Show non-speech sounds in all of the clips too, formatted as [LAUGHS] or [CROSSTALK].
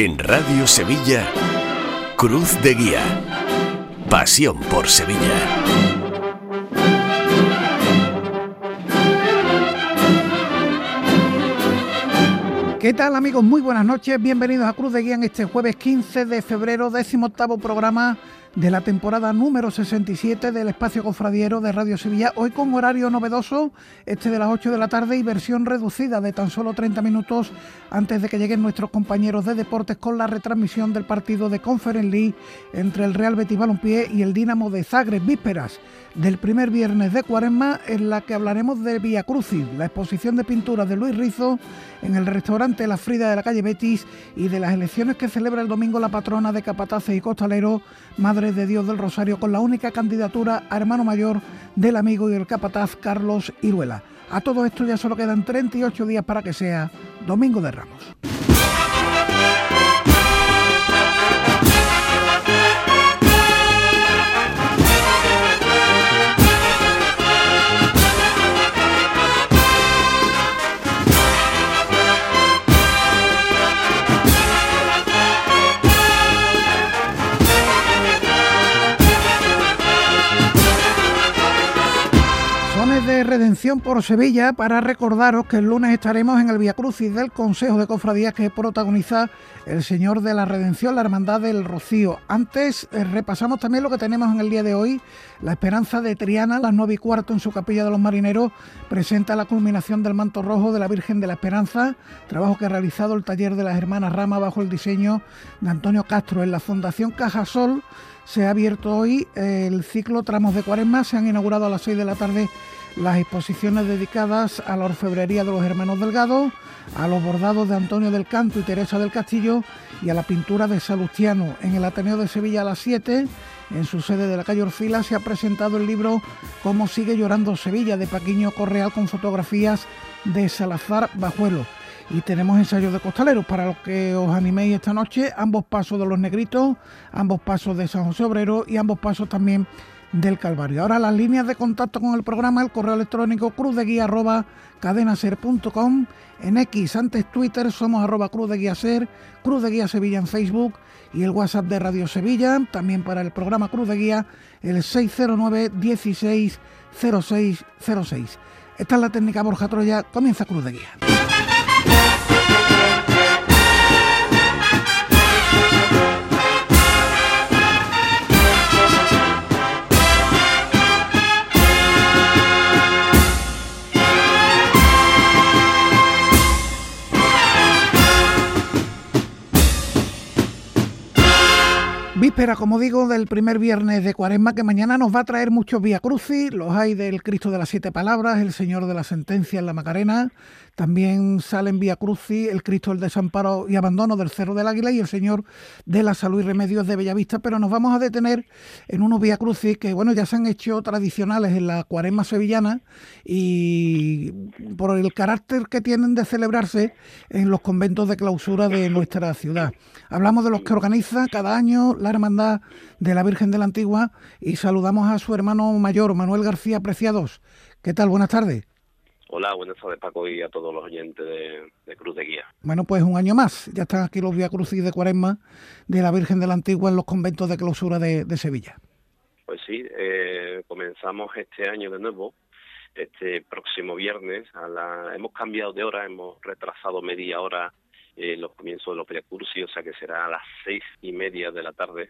En Radio Sevilla, Cruz de Guía. Pasión por Sevilla. ¿Qué tal amigos? Muy buenas noches, bienvenidos a Cruz de Guía en este jueves 15 de febrero, décimo octavo programa de la temporada número 67 del espacio cofradiero de Radio Sevilla, hoy con horario novedoso, este de las 8 de la tarde y versión reducida de tan solo 30 minutos antes de que lleguen nuestros compañeros de deportes con la retransmisión del partido de Conference League entre el Real Betis Balompié y el Dinamo de Zagreb, vísperas del primer viernes de Cuaresma en la que hablaremos de Via Crucis, la exposición de pinturas de Luis Rizo en el restaurante La Frida de la calle Betis y de las elecciones que celebra el domingo la patrona de Capataces y Costalero, Madre de Dios del Rosario, con la única candidatura a hermano mayor del amigo y el capataz Carlos Iruela. A todo esto ya solo quedan 38 días para que sea Domingo de Ramos. Por Sevilla para recordaros que el lunes estaremos en el Via Crucis del Consejo de Cofradías que protagoniza el Señor de la Redención, la Hermandad del Rocío. Antes eh, repasamos también lo que tenemos en el día de hoy. La Esperanza de Triana, las nueve y cuarto en su capilla de los marineros, presenta la culminación del manto rojo de la Virgen de la Esperanza, trabajo que ha realizado el taller de las hermanas Rama bajo el diseño de Antonio Castro en la Fundación Cajasol. Se ha abierto hoy el ciclo Tramos de Cuaresma, se han inaugurado a las seis de la tarde las exposiciones dedicadas a la orfebrería de los hermanos Delgado, a los bordados de Antonio del Canto y Teresa del Castillo y a la pintura de Salustiano. En el Ateneo de Sevilla a las 7, en su sede de la calle Orfila, se ha presentado el libro Cómo sigue llorando Sevilla de Paquiño Correal con fotografías de Salazar Bajuelo. Y tenemos ensayos de costaleros para los que os animéis esta noche, ambos pasos de los negritos, ambos pasos de San José Obrero y ambos pasos también del Calvario. Ahora las líneas de contacto con el programa, el correo electrónico cruzdeguía arroba cadenaser.com, en X, antes Twitter, somos arroba cruz de guía ser, cruz de guía Sevilla en Facebook y el WhatsApp de Radio Sevilla, también para el programa Cruz de Guía, el 609 16 0606. Esta es la técnica Borja Troya, comienza Cruz de Guía. Víspera, como digo, del primer viernes de Cuaresma, que mañana nos va a traer muchos Vía Crucis, los hay del Cristo de las Siete Palabras, el Señor de la Sentencia en la Macarena, también salen Vía Crucis, el Cristo del Desamparo y Abandono del Cerro del Águila y el Señor de la Salud y Remedios de Bellavista, pero nos vamos a detener en unos Vía Crucis que, bueno, ya se han hecho tradicionales en la Cuaresma sevillana y por el carácter que tienen de celebrarse en los conventos de clausura de nuestra ciudad. Hablamos de los que organiza cada año la Hermandad de la Virgen de la Antigua y saludamos a su hermano mayor, Manuel García Preciados. ¿Qué tal? Buenas tardes. Hola, buenas tardes Paco y a todos los oyentes de, Cruz de Guía. Bueno, pues un año más. Ya están aquí los Vía Crucis de Cuaresma de la Virgen de la Antigua en los conventos de clausura de, Sevilla. Pues sí, eh, comenzamos este año de nuevo, este próximo viernes. A la, hemos cambiado de hora, hemos retrasado media hora eh, los comienzos de los Vía Crucis, o sea que será a las seis y media de la tarde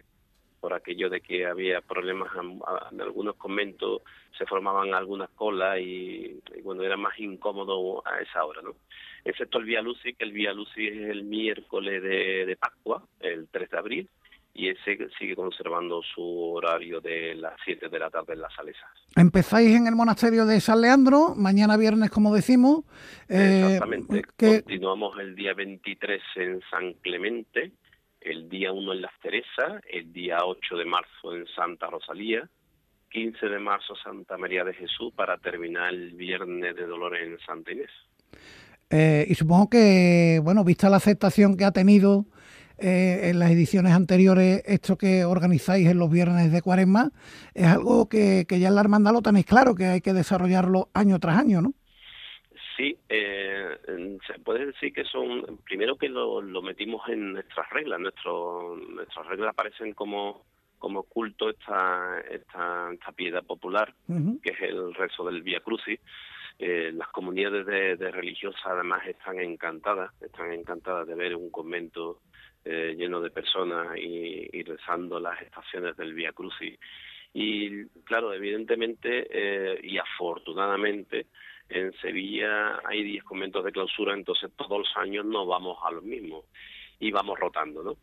por aquello de que había problemas en, algunos conventos, se formaban algunas colas y, bueno, era más incómodo a esa hora, ¿no? Excepto el Vía Lucis, que el Vía Lucis es el miércoles de, de Pascua, el 3 de abril, y ese sigue conservando su horario de las 7 de la tarde en las Salesas. Empezáis en el monasterio de San Leandro, mañana viernes, como decimos. Eh, Exactamente. Continuamos el día 23 en San Clemente, el día 1 en Las Teresas, el día 8 de marzo en Santa Rosalía, 15 de marzo Santa María de Jesús para terminar el Viernes de Dolores en Santa Inés. Eh, y supongo que, bueno, vista la aceptación que ha tenido eh, en las ediciones anteriores esto que organizáis en los viernes de cuaresma, es algo que, que ya en la hermandad lo tenéis claro, que hay que desarrollarlo año tras año, ¿no? Sí, eh, se puede decir que son, primero que lo, metimos en nuestras reglas, Nuestro, nuestras reglas aparecen como, como culto esta, esta, esta piedad popular, que es el rezo del Via Crucis. Eh, las comunidades de, religiosas además están encantadas, están encantadas de ver un convento eh, lleno de personas y, y, rezando las estaciones del Via Crucis. Y claro, evidentemente eh, y afortunadamente, en Sevilla hay 10 conventos de clausura, entonces todos los años no vamos a los mismos y vamos rotando, ¿no?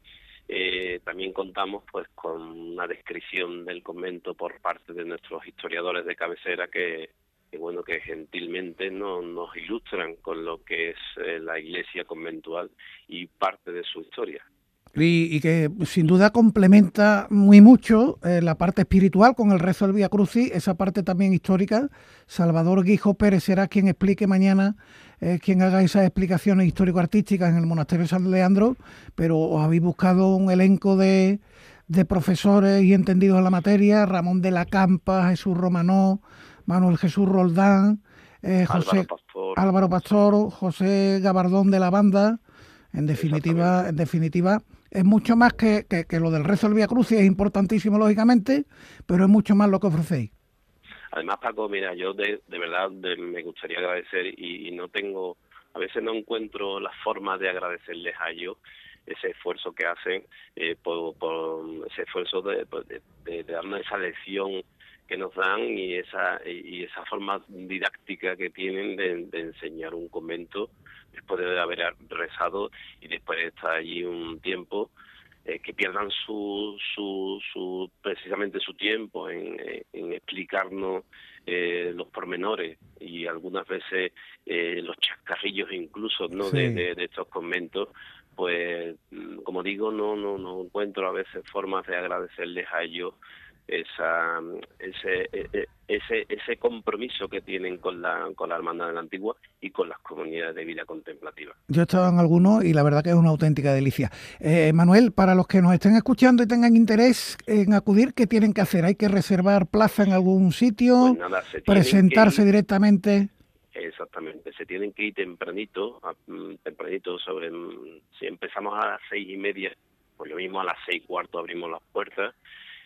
Eh, también contamos pues con una descripción del convento por parte de nuestros historiadores de cabecera que, bueno que gentilmente no, nos ilustran con lo que es eh, la iglesia conventual y parte de su historia y, que sin duda complementa muy mucho eh, la parte espiritual con el rezo del Vía Crucis, esa parte también histórica. Salvador Guijo Pérez será quien explique mañana, eh, quien haga esas explicaciones histórico-artísticas en el Monasterio de San Leandro, pero os habéis buscado un elenco de, de profesores y entendidos en la materia, Ramón de la Campa, Jesús Romanó, Manuel Jesús Roldán, eh, José Álvaro Pastor, José Gabardón de la Banda. En definitiva, en definitiva, es mucho más que, que, lo del rezo del Vía Cruz, es importantísimo lógicamente, pero es mucho más lo que ofrecéis. Además, Paco, mira, yo de, de verdad me gustaría agradecer y, no tengo, a veces no encuentro la forma de agradecerles a ellos ese esfuerzo que hacen, eh, por, ese esfuerzo de, de, darnos esa lección que nos dan y esa y esa forma didáctica que tienen de enseñar un convento después de haber rezado y después de estar allí un tiempo, eh, que pierdan su, su, su, precisamente su tiempo en, en explicarnos eh, los pormenores y algunas veces eh, los chascarrillos incluso no de, de, estos conventos pues como digo no no no encuentro a veces formas de agradecerles a ellos esa, ese, e, e, ese, ese compromiso que tienen con la, con la Hermandad de la Antigua y con las comunidades de vida contemplativa. Yo he estado en algunos y la verdad que es una auténtica delicia. Eh, Manuel, para los que nos estén escuchando y tengan interés en acudir, ¿qué tienen que hacer? ¿Hay que reservar plaza en algún sitio? Pues ¿Presentarse directamente? Exactamente, se tienen que ir tempranito, mm, tempranito sobre, mm, si empezamos a las seis y media, pues lo mismo a las seis y cuarto abrimos las puertas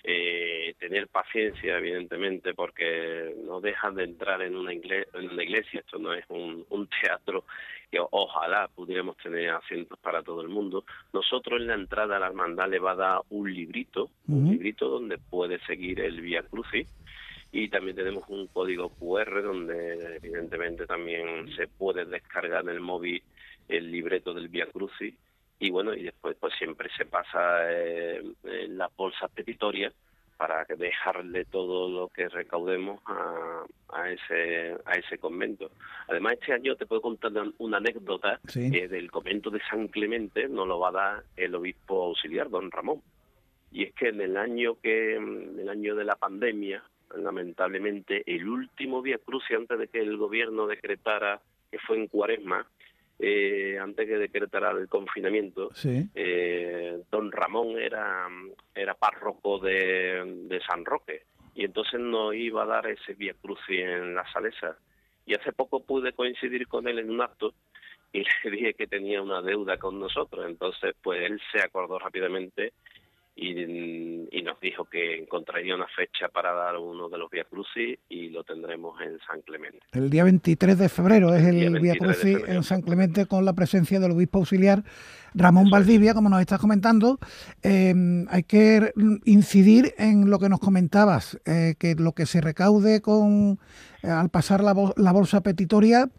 eh, tener paciencia, evidentemente, porque no dejan de entrar en una, iglesia, esto no es un, teatro que ojalá pudiéramos tener asientos para todo el mundo. Nosotros en la entrada a la hermandad le va a dar un librito, un librito donde puede seguir el Vía Crucis, y también tenemos un código QR donde evidentemente también se puede descargar en el móvil el libreto del Vía Crucis y bueno, y después pues siempre se pasa eh, en la bolsa petitoria para dejarle todo lo que recaudemos a, a, ese a ese convento. Además, este año te puedo contar una anécdota del convento de San Clemente, nos lo va a dar el obispo auxiliar, don Ramón. Y es que en el año que en el año de la pandemia, lamentablemente, el último día cruce antes de que el gobierno decretara que fue en Cuaresma, eh, antes que decretara el confinamiento, eh, don Ramón era, era párroco de, de, San Roque y entonces nos iba a dar ese Via Crucis en la Salesa. Y hace poco pude coincidir con él en un acto y [LAUGHS] le dije que tenía una deuda con nosotros. Entonces, pues él se acordó rápidamente y, nos dijo que encontraría una fecha para dar uno de los Via Crucis y lo tendremos en San Clemente. El día 23 de febrero es el, Via Crucis en San Clemente con la presencia del obispo auxiliar Ramón Valdivia, como nos estás comentando. Eh, hay que incidir en lo que nos comentabas, eh, que lo que se recaude con eh, al pasar la, bolsa petitoria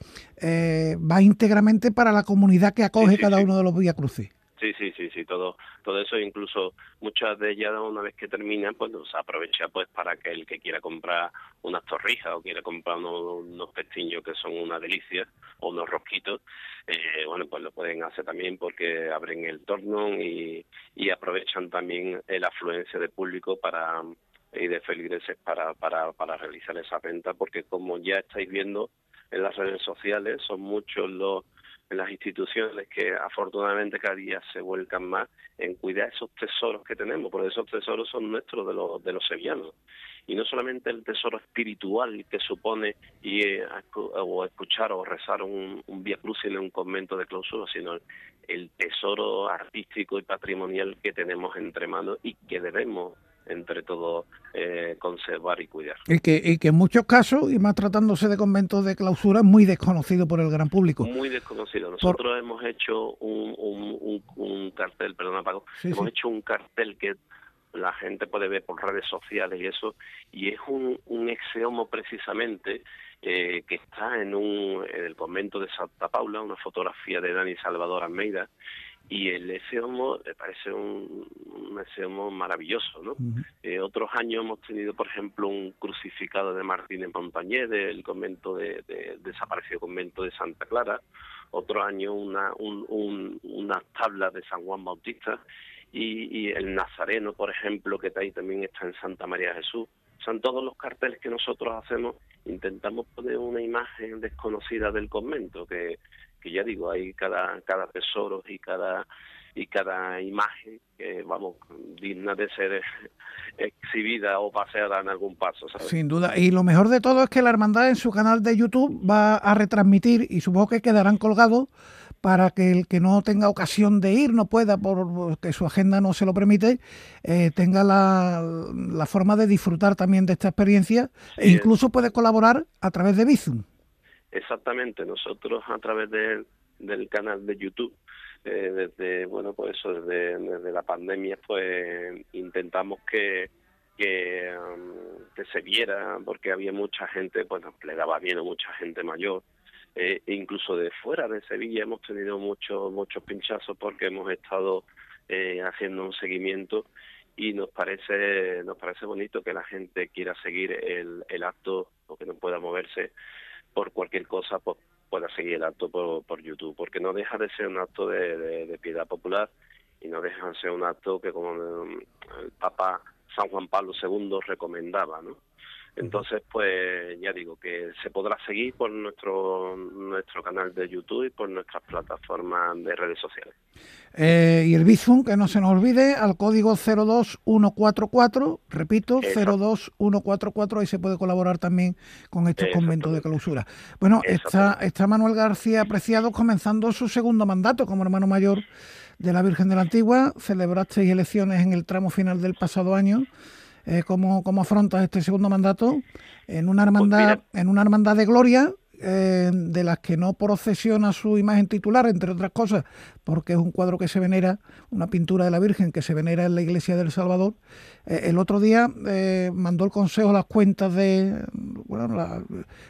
va íntegramente para la comunidad que acoge cada uno de los Via Crucis. Sí, sí, sí, sí, todo, todo eso, incluso muchas de ellas una vez que terminan, pues se aprovecha pues para que el que quiera comprar unas torrijas o quiera comprar unos, unos pestiños que son una delicia o unos rosquitos, eh, bueno, pues lo pueden hacer también porque abren el torno y, aprovechan también la afluencia de público para y de feligreses para, para, para realizar esa venta, porque como ya estáis viendo en las redes sociales, son muchos los en las instituciones que afortunadamente cada día se vuelcan más en cuidar esos tesoros que tenemos, porque esos tesoros son nuestros de los, de los sevillanos. Y no solamente el tesoro espiritual que supone y, o escuchar o rezar un, Via en un convento de clausura, sino el tesoro artístico y patrimonial que tenemos entre manos y que debemos entre todos eh, conservar y cuidar. Y que, y que en muchos casos, y más tratándose de conventos de clausura, es muy desconocido por el gran público. Muy desconocido. Nosotros hemos hecho un, un, cartel, perdona Paco, hemos hecho un cartel que la gente puede ver por redes sociales y eso, y es un, un exeomo precisamente eh, que está en, un, en el convento de Santa Paula, una fotografía de Dani Salvador Almeida, y el ese homo me parece un, un ese maravilloso, ¿no? Eh, otros años hemos tenido, por ejemplo, un crucificado de Martín en Montañé del convento de, desaparecido convento de Santa Clara, otro año una, un, unas tablas de San Juan Bautista y, y, el Nazareno, por ejemplo, que ahí también está en Santa María Jesús. Son todos los carteles que nosotros hacemos, intentamos poner una imagen desconocida del convento, que que ya digo, hay cada, cada tesoro y cada y cada imagen que vamos digna de ser exhibida o paseada en algún paso. Sin duda. Y lo mejor de todo es que la hermandad en su canal de YouTube va a retransmitir y supongo que quedarán colgados para que el que no tenga ocasión de ir, no pueda, porque su agenda no se lo permite, eh, tenga la, la, forma de disfrutar también de esta experiencia e incluso puede colaborar a través de Bizum. Exactamente, nosotros a través del canal de YouTube, eh, desde, bueno, pues eso, desde, desde, la pandemia, pues intentamos que, que, um, se viera, porque había mucha gente, bueno, le daba a mucha gente mayor, eh, incluso de fuera de Sevilla hemos tenido muchos muchos pinchazos porque hemos estado eh, haciendo un seguimiento y nos parece nos parece bonito que la gente quiera seguir el, el acto o que no pueda moverse por cualquier cosa pues, pueda seguir el acto por, por YouTube, porque no deja de ser un acto de, de, piedad popular y no deja de ser un acto que como el Papa San Juan Pablo II recomendaba, ¿no? Entonces, pues ya digo que se podrá seguir por nuestro nuestro canal de YouTube y por nuestras plataformas de redes sociales. Eh, y el Bizum, que no se nos olvide, al código 02144, repito, 02144, ahí se puede colaborar también con estos conventos de clausura. Bueno, está, está Manuel García Apreciado comenzando su segundo mandato como hermano mayor de la Virgen de la Antigua. Celebrasteis elecciones en el tramo final del pasado año. Eh, ¿cómo, ¿Cómo afrontas este segundo mandato en una pues hermandad, en una hermandad de gloria eh, de las que no procesiona su imagen titular, entre otras cosas, porque es un cuadro que se venera, una pintura de la Virgen que se venera en la iglesia del Salvador. Eh, el otro día mandó el Consejo las cuentas de, bueno,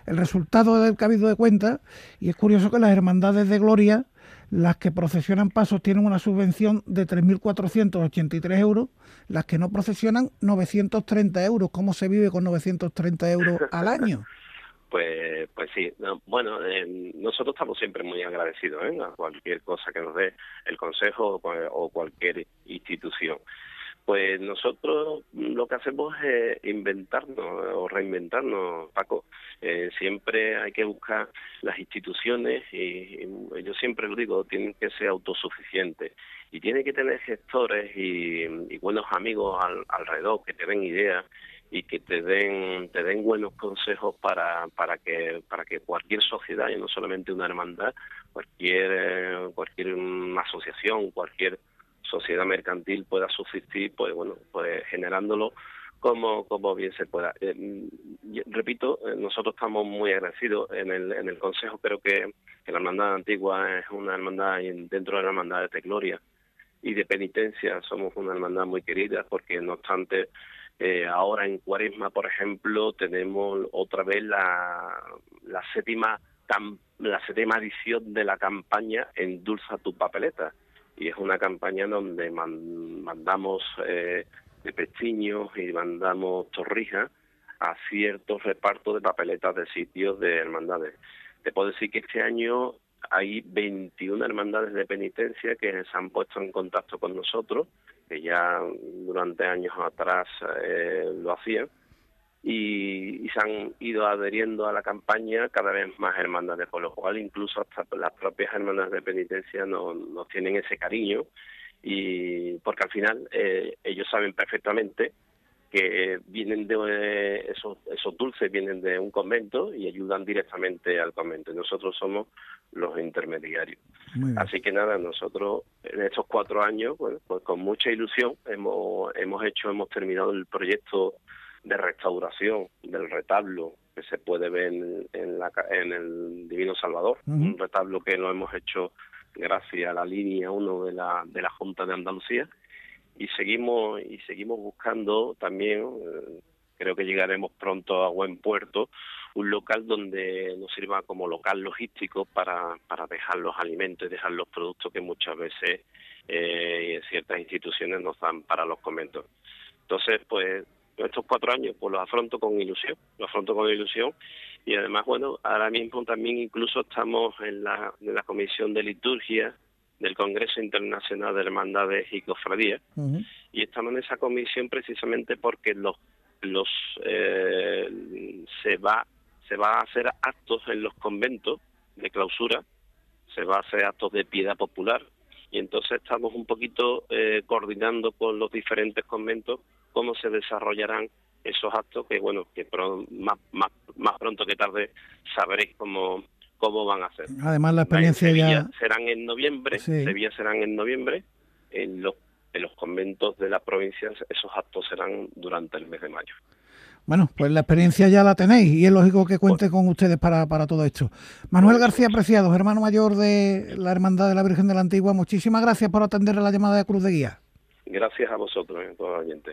el resultado del cabido de cuentas, y es curioso que las hermandades de gloria las que procesionan pasos tienen una subvención de 3.483 euros, las que no procesionan 930 euros. ¿Cómo se vive con 930 euros al año? [LAUGHS] Pues, pues sí, bueno, eh, nosotros estamos siempre muy agradecidos ¿eh? a cualquier cosa que nos dé el Consejo o cualquier institución. Pues nosotros lo que hacemos es inventarnos o reinventarnos, Paco. Eh, siempre hay que buscar las instituciones y, yo siempre lo digo, tienen que ser autosuficientes y tienen que tener gestores y, buenos amigos alrededor que te den ideas y que te den te den buenos consejos para para que para que cualquier sociedad y no solamente una hermandad cualquier eh, cualquier asociación cualquier sociedad mercantil pueda subsistir, pues bueno, pues generándolo como, como bien se pueda. Eh, mm, repito, eh, nosotros estamos muy agradecidos en el, en el Consejo, creo que, la Hermandad Antigua es una hermandad dentro de la Hermandad de Gloria y de Penitencia. Somos una hermandad muy querida porque no obstante eh, ahora en Cuaresma, por ejemplo, tenemos otra vez la, la séptima la séptima edición de la campaña Endulza tu papeleta y es una campaña donde mandamos eh, de pestiños y mandamos torrijas a ciertos repartos de papeletas de sitios de hermandades. Te puedo decir que este año hay 21 hermandades de penitencia que se han puesto en contacto con nosotros, que ya durante años atrás eh, lo hacían, y, se han ido adheriendo a la campaña cada vez más hermandades, por lo cual incluso hasta las propias hermandades de penitencia nos no tienen ese cariño y porque al final eh, ellos saben perfectamente que vienen de eh, esos, esos dulces vienen de un convento y ayudan directamente al convento. Nosotros somos los intermediarios. Así que nada, nosotros en estos cuatro años, bueno, pues con mucha ilusión hemos, hemos hecho, hemos terminado el proyecto de restauración del retablo que se puede ver en, la, en el Divino Salvador, un retablo que lo hemos hecho gracias a la línea 1 de la, de la Junta de Andalucía. Y seguimos y seguimos buscando también eh, creo que llegaremos pronto a buen puerto un local donde nos sirva como local logístico para, para dejar los alimentos y dejar los productos que muchas veces eh, ciertas instituciones nos dan para los conventos. Entonces, pues estos cuatro años pues los afronto con ilusión, los afronto con ilusión. Y además, bueno, ahora mismo también incluso estamos en la, en la Comisión de Liturgia del Congreso Internacional de Hermandades y Cofradías. Y estamos en esa comisión precisamente porque los los eh, se va se va a hacer actos en los conventos de clausura se va a hacer actos de piedad popular. Y entonces estamos un poquito eh, coordinando con los diferentes conventos cómo se desarrollarán esos actos que bueno que más, más, más pronto que tarde sabréis cómo cómo van a ser. Además la experiencia ya serán en noviembre, Sevilla serán en noviembre, en los en los conventos de las provincias esos actos serán durante el mes de mayo. Bueno, pues la experiencia ya la tenéis y es lógico que cuente con ustedes para, para todo esto. Manuel García Preciados, hermano mayor de la Hermandad de la Virgen de la Antigua, muchísimas gracias por atender la llamada de Cruz de Guía. Gracias a vosotros, eh, toda la gente.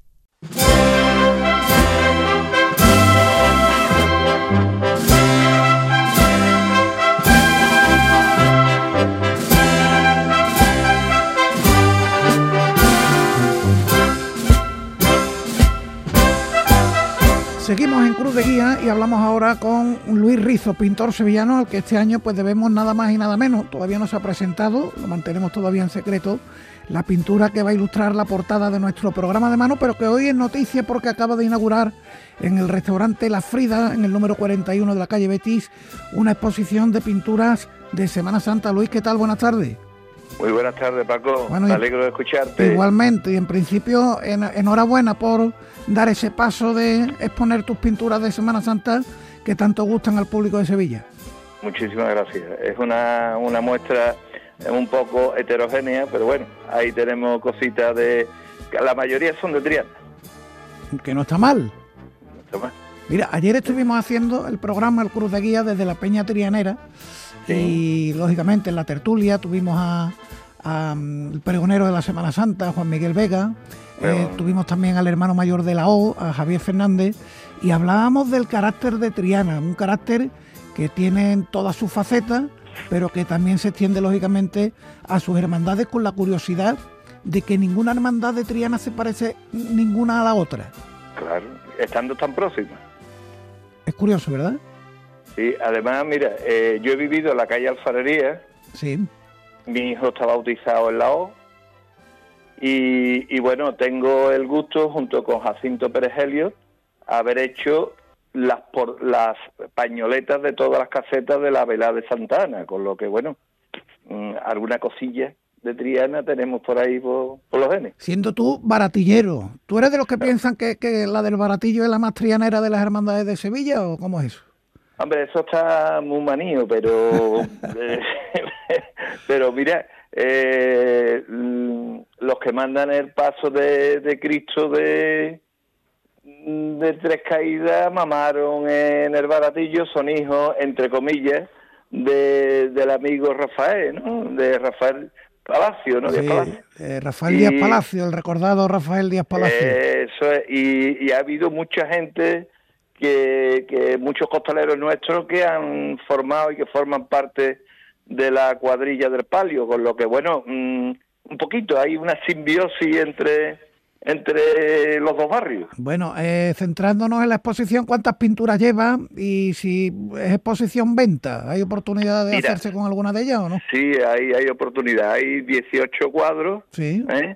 Música Seguimos en Cruz de Guía y hablamos ahora con Luis Rizo, pintor sevillano, al que este año pues debemos nada más y nada menos. Todavía no se ha presentado, lo mantenemos todavía en secreto, la pintura que va a ilustrar la portada de nuestro programa de mano, pero que hoy es noticia porque acaba de inaugurar en el restaurante La Frida, en el número 41 de la calle Betis, una exposición de pinturas de Semana Santa. Luis, ¿qué tal? Buenas tardes. Muy buenas tardes, Paco. Me alegro de escucharte. Igualmente, y en principio, enhorabuena por dar ese paso de exponer tus pinturas de Semana Santa que tanto gustan al público de Sevilla. Muchísimas gracias. Es una, una muestra un poco heterogénea, pero bueno, ahí tenemos cositas de... La mayoría son de Triana. Que no está mal. No está mal. Mira, ayer estuvimos haciendo el programa El Cruz de Guía desde la Peña Trianera y lógicamente en la tertulia tuvimos a, mm, el pregonero de la Semana Santa, Juan Miguel Vega, eh, tuvimos también al hermano mayor de la O, a Javier Fernández, y hablábamos del carácter de Triana, un carácter que tiene en todas sus facetas, pero que también se extiende lógicamente a sus hermandades con la curiosidad de que ninguna hermandad de Triana se parece ninguna a la otra. Claro, estando tan próximas. Es curioso, ¿verdad? Sí, además, mira, eh, yo he vivido en la calle Alfarería. Sí. Mi hijo está bautizado en la O y, bueno, tengo el gusto, junto con Jacinto Pérez Helio, haber hecho las, por, las pañoletas de todas las casetas de la vela de Santana, con lo que, bueno, mm, alguna cosilla de Triana tenemos por ahí por, los genes. Siendo tú baratillero, ¿tú eres de los que piensan que, que, la del baratillo es la más trianera de las hermandades de Sevilla o cómo es eso? Hombre, eso está muy manío, pero, [LAUGHS] eh, [LAUGHS] pero mira, eh, mm, los que mandan el paso de, Cristo de, de tres caídas mamaron en el baratillo, son hijos, entre comillas, de, del amigo Rafael, ¿no? De Rafael Palacio, ¿no? Eh, Rafael Díaz Palacio, el recordado Rafael Díaz Palacio. eso es, y, y, ha habido mucha gente que, que muchos costaleros nuestros que han formado y que forman parte de la cuadrilla del palio, con lo que, bueno, mm, un poquito, hay una simbiosis entre, entre los dos barrios. Bueno, eh, centrándonos en la exposición, ¿cuántas pinturas lleva? Y si es exposición venta, ¿hay oportunidad de hacerse con alguna de ellas o no? Sí, hay, hay oportunidad, hay 18 cuadros. Sí. ¿eh?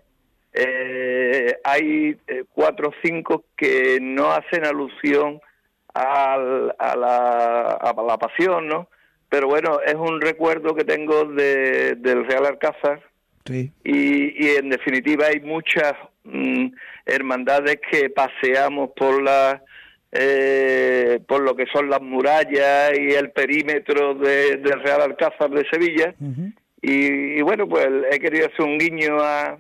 Eh, hay cuatro o cinco que no hacen alusión al, a, la, a la pasión, ¿no? Pero bueno, es un recuerdo que tengo de, del Real Alcázar, y, y, en definitiva hay muchas mm, hermandades que paseamos por la eh, por lo que son las murallas y el perímetro de, del Real Alcázar de Sevilla. Y, bueno pues he querido hacer un guiño a,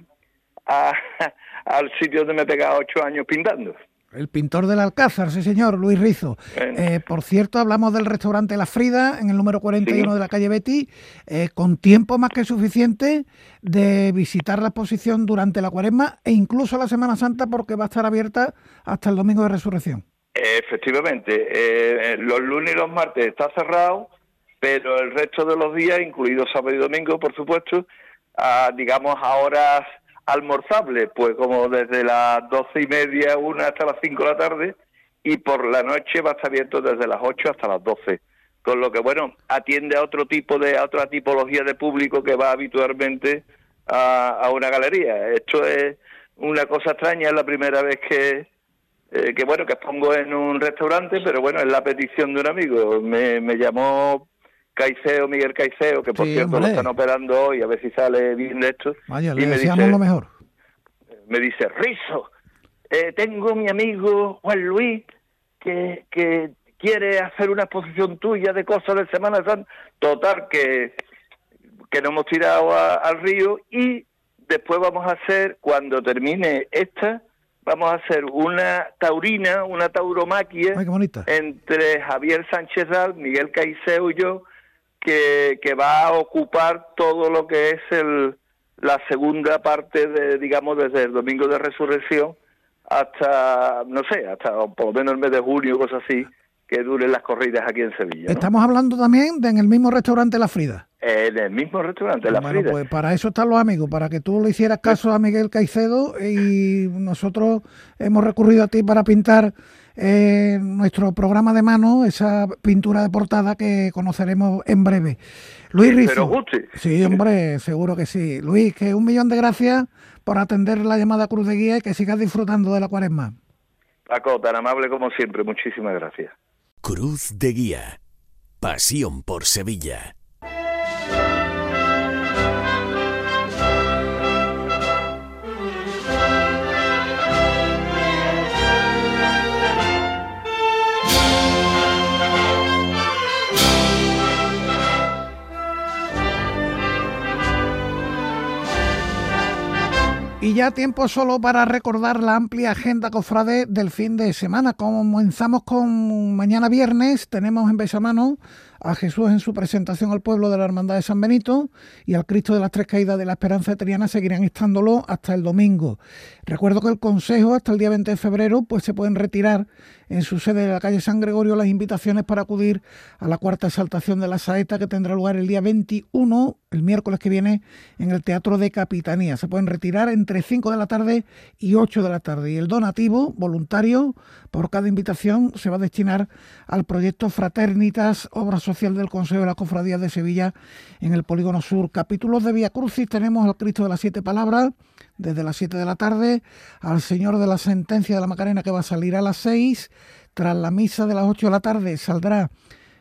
a [LAUGHS] al sitio donde me he pegado ocho años pintando el pintor del Alcázar, sí señor, Luis Rizo. Eh, por cierto, hablamos del restaurante La Frida, en el número 41 de la calle Betty, eh, con tiempo más que suficiente de visitar la exposición durante la cuaresma e incluso la Semana Santa porque va a estar abierta hasta el domingo de resurrección. Efectivamente, eh, los lunes y los martes está cerrado, pero el resto de los días, incluidos sábado y domingo, por supuesto, digamos a horas almorzable, pues como desde las doce y media, una hasta las cinco de la tarde, y por la noche va a estar abierto desde las ocho hasta las doce. Con lo que, bueno, atiende a otro tipo de, a otra tipología de público que va habitualmente a, una galería. Esto es una cosa extraña, es la primera vez que, eh, que bueno, que expongo en un restaurante, pero bueno, es la petición de un amigo. Me, me llamó Caiceo, Miguel Caiceo, que por cierto lo están operando hoy, a ver si sale bien de esto. Vaya, le deseamos lo mejor. Me dice, Rizo, eh, tengo mi amigo Juan Luis que, que quiere hacer una exposición tuya de cosas de Semana Santa. Total, que, que nos hemos tirado al río y después vamos a hacer, cuando termine esta, vamos a hacer una taurina, una tauromaquia entre Javier Sánchez Dal, Miguel Caiceo y yo, que, va a ocupar todo lo que es el, la segunda parte de, digamos, desde el domingo de resurrección hasta, no sé, hasta por lo menos el mes de junio, cosas así, que duren las corridas aquí en Sevilla. Estamos hablando también de en el mismo restaurante La Frida. En el mismo restaurante La bueno, Pues para eso están los amigos, para que tú le hicieras caso a Miguel Caicedo y nosotros hemos recurrido a ti para pintar eh, nuestro programa de mano, esa pintura de portada que conoceremos en breve. Luis Rizo. Sí, hombre, seguro que sí. Luis, que un millón de gracias por atender la llamada Cruz de Guía y que sigas disfrutando de la cuaresma. Paco, tan amable como siempre, muchísimas gracias. Cruz de Guía. Pasión por Sevilla. Y ya tiempo solo para recordar la amplia agenda cofrade del fin de semana. Comenzamos con mañana viernes, tenemos en Besamano a Jesús en su presentación al pueblo de la Hermandad de San Benito y al Cristo de las Tres Caídas de la Esperanza Triana seguirán estándolo hasta el domingo. Recuerdo que el Consejo hasta el día 20 de febrero pues se pueden retirar en su sede de la calle San Gregorio las invitaciones para acudir a la cuarta exaltación de la saeta que tendrá lugar el día 21, el miércoles que viene, en el Teatro de Capitanía. Se pueden retirar entre 5 de la tarde y 8 de la tarde. Y el donativo voluntario por cada invitación se va a destinar al proyecto Fraternitas, obra social del Consejo de la Cofradía de Sevilla en el Polígono Sur. Capítulos de Vía Crucis tenemos al Cristo de las Siete Palabras desde las 7 de la tarde, al Señor de la Sentencia de la Macarena que va a salir a las 6 tras la misa de las 8 de la tarde saldrá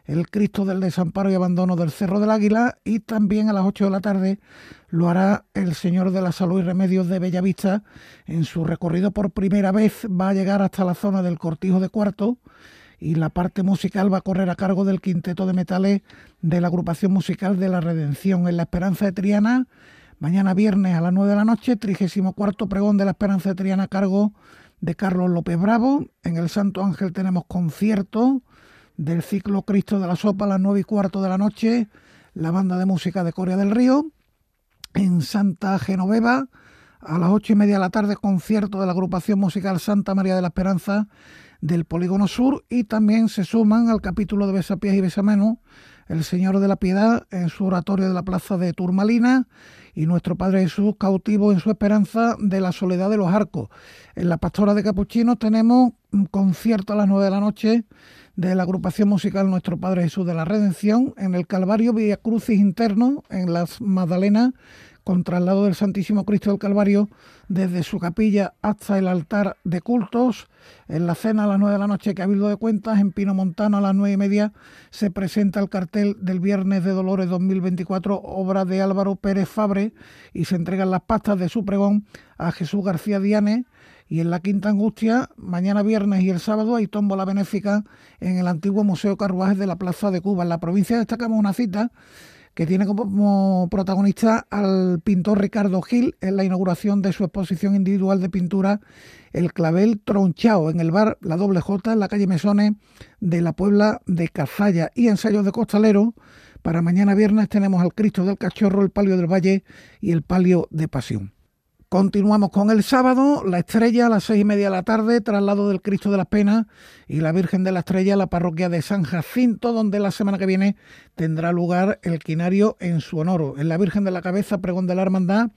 el Cristo del Desamparo y Abandono del Cerro del Águila y también a las 8 de la tarde lo hará el Señor de la Salud y Remedios de Bellavista. En su recorrido por primera vez va a llegar hasta la zona del Cortijo de Cuarto y la parte musical va a correr a cargo del quinteto de metales de la agrupación musical de la Redención en la Esperanza de Triana. Mañana viernes a las 9 de la noche, 34 pregón de la Esperanza Triana a cargo de Carlos López Bravo. En el Santo Ángel tenemos concierto del ciclo Cristo de la Sopa a las nueve y cuarto de la noche, la banda de música de Corea del Río. En Santa Genoveva, a las ocho y media de la tarde, concierto de la agrupación musical Santa María de la Esperanza del Polígono Sur y también se suman al capítulo de Besapiés y Besamanos el Señor de la Piedad en su oratorio de la plaza de Turmalina y nuestro Padre Jesús cautivo en su esperanza de la soledad de los arcos. En la Pastora de Capuchinos tenemos un concierto a las nueve de la noche de la agrupación musical Nuestro Padre Jesús de la Redención en el Calvario Vía Crucis Interno en las Magdalenas con traslado del Santísimo Cristo del Calvario desde su capilla hasta el altar de cultos. En la cena a las nueve de la noche, Cabildo de Cuentas, en Pino Montano a las nueve y media, se presenta el cartel del Viernes de Dolores 2024, obra de Álvaro Pérez Fabre, y se entregan las pastas de su pregón a Jesús García Diane. Y en la Quinta Angustia, mañana viernes y el sábado, hay tómbola benéfica en el antiguo Museo Carruajes de la Plaza de Cuba. En la provincia destacamos una cita que tiene como protagonista al pintor Ricardo Gil en la inauguración de su exposición individual de pintura El Clavel Tronchao en el bar La Doble J en la calle Mesones de la Puebla de Cazalla y ensayos de costalero. Para mañana viernes tenemos al Cristo del Cachorro, el Palio del Valle y el Palio de Pasión. Continuamos con el sábado, la estrella a las seis y media de la tarde, traslado del Cristo de las Penas y la Virgen de la Estrella a la parroquia de San Jacinto, donde la semana que viene tendrá lugar el quinario en su honor. En la Virgen de la Cabeza, pregón de la Hermandad,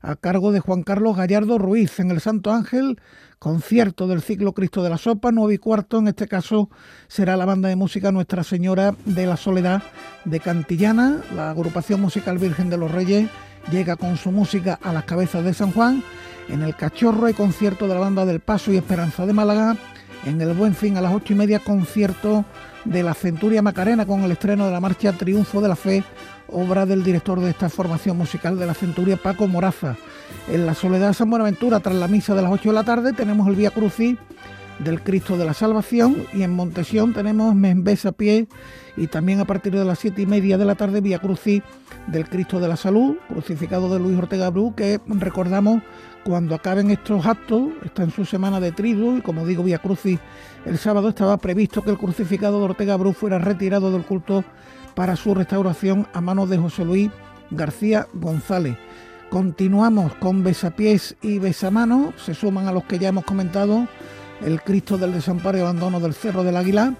a cargo de Juan Carlos Gallardo Ruiz. En el Santo Ángel, concierto del ciclo Cristo de la Sopa, nueve y cuarto. En este caso será la banda de música Nuestra Señora de la Soledad de Cantillana, la agrupación musical Virgen de los Reyes llega con su música a las cabezas de San Juan. En el Cachorro hay concierto de la banda del Paso y Esperanza de Málaga. En el Buen Fin a las ocho y media concierto de la Centuria Macarena con el estreno de la marcha Triunfo de la Fe, obra del director de esta formación musical de la Centuria, Paco Moraza. En la Soledad de San Buenaventura, tras la misa de las 8 de la tarde, tenemos el Vía Crucis del Cristo de la Salvación y en Montesión tenemos Membés a pie y también a partir de las siete y media de la tarde Vía Crucis del Cristo de la Salud, crucificado de Luis Ortega Bru, que recordamos cuando acaben estos actos, está en su semana de trigo y como digo Vía Crucis el sábado estaba previsto que el crucificado de Ortega Bru fuera retirado del culto para su restauración a manos de José Luis García González. Continuamos con besapiés y besamanos, se suman a los que ya hemos comentado el Cristo del Desamparo y Abandono del Cerro del Águila,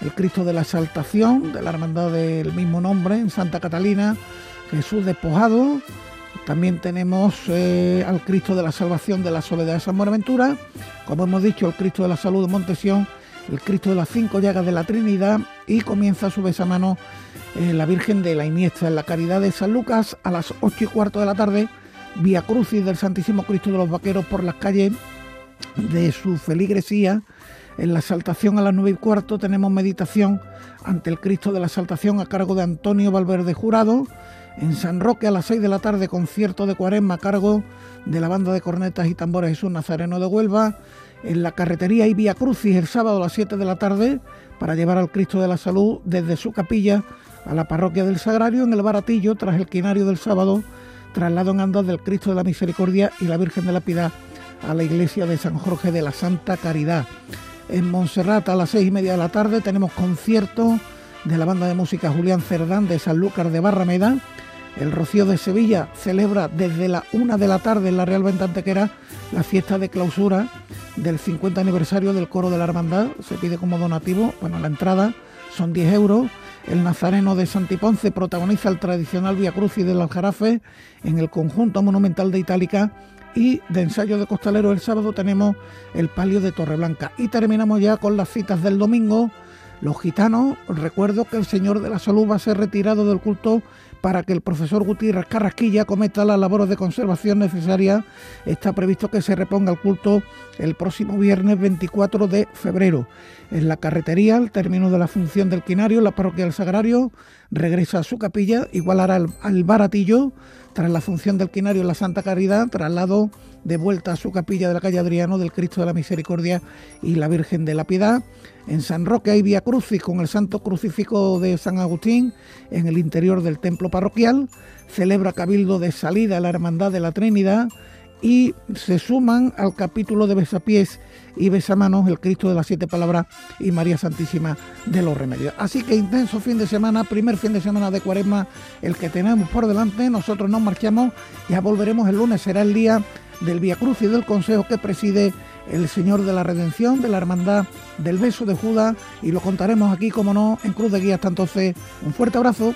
el Cristo de la Exaltación de la Hermandad del mismo nombre en Santa Catalina, Jesús despojado, también tenemos eh, al Cristo de la Salvación de la Soledad de San Buenaventura, como hemos dicho, el Cristo de la Salud de Montesión, el Cristo de las Cinco Llagas de la Trinidad y comienza a su vez a mano eh, la Virgen de la Iniesta en la Caridad de San Lucas a las ocho y cuarto de la tarde, Vía Crucis del Santísimo Cristo de los Vaqueros por las calles de su feligresía. En la exaltación a las nueve y cuarto tenemos meditación ante el Cristo de la Exaltación a cargo de Antonio Valverde Jurado. En San Roque a las seis de la tarde concierto de cuaresma a cargo de la banda de cornetas y tambores Jesús Nazareno de Huelva. En la carretería y Vía Crucis el sábado a las siete de la tarde para llevar al Cristo de la Salud desde su capilla a la parroquia del Sagrario en el Baratillo tras el quinario del sábado, traslado en andas del Cristo de la Misericordia y la Virgen de la Piedad a la iglesia de San Jorge de la Santa Caridad. En Montserrat a las seis y media de la tarde tenemos concierto de la banda de música Julián Cerdán de San Lucas de Barrameda. El Rocío de Sevilla celebra desde la una de la tarde en la Real Venta Antequera la fiesta de clausura del 50 aniversario del coro de la hermandad. Se pide como donativo, bueno, la entrada son 10 euros. El Nazareno de Santiponce protagoniza el tradicional Via Crucis del Aljarafe en el conjunto monumental de Itálica y de ensayo de costalero el sábado tenemos el palio de Torreblanca y terminamos ya con las citas del domingo. Los gitanos, recuerdo que el Señor de la Salud va a ser retirado del culto para que el profesor Gutiérrez Carrasquilla cometa las labores de conservación necesarias. Está previsto que se reponga el culto el próximo viernes 24 de febrero. En la carretería, al término de la función del quinario, la parroquia del Sagrario regresa a su capilla, igualará al, al baratillo tras la función del quinario en la Santa Caridad, traslado de vuelta a su capilla de la calle Adriano del Cristo de la Misericordia y la Virgen de la Piedad. En San Roque hay Vía Crucis con el Santo Crucifijo de San Agustín en el interior del templo parroquial. Celebra cabildo de salida la Hermandad de la Trinidad y se suman al capítulo de Besapiés y Besamanos, el Cristo de las Siete Palabras y María Santísima de los Remedios. Así que intenso fin de semana, primer fin de semana de Cuaresma, el que tenemos por delante. Nosotros nos marchamos, ya volveremos el lunes, será el día del Via Cruz y del Consejo que preside el Señor de la Redención, de la Hermandad del Beso de Judas y lo contaremos aquí, como no, en Cruz de Guía hasta entonces. Un fuerte abrazo.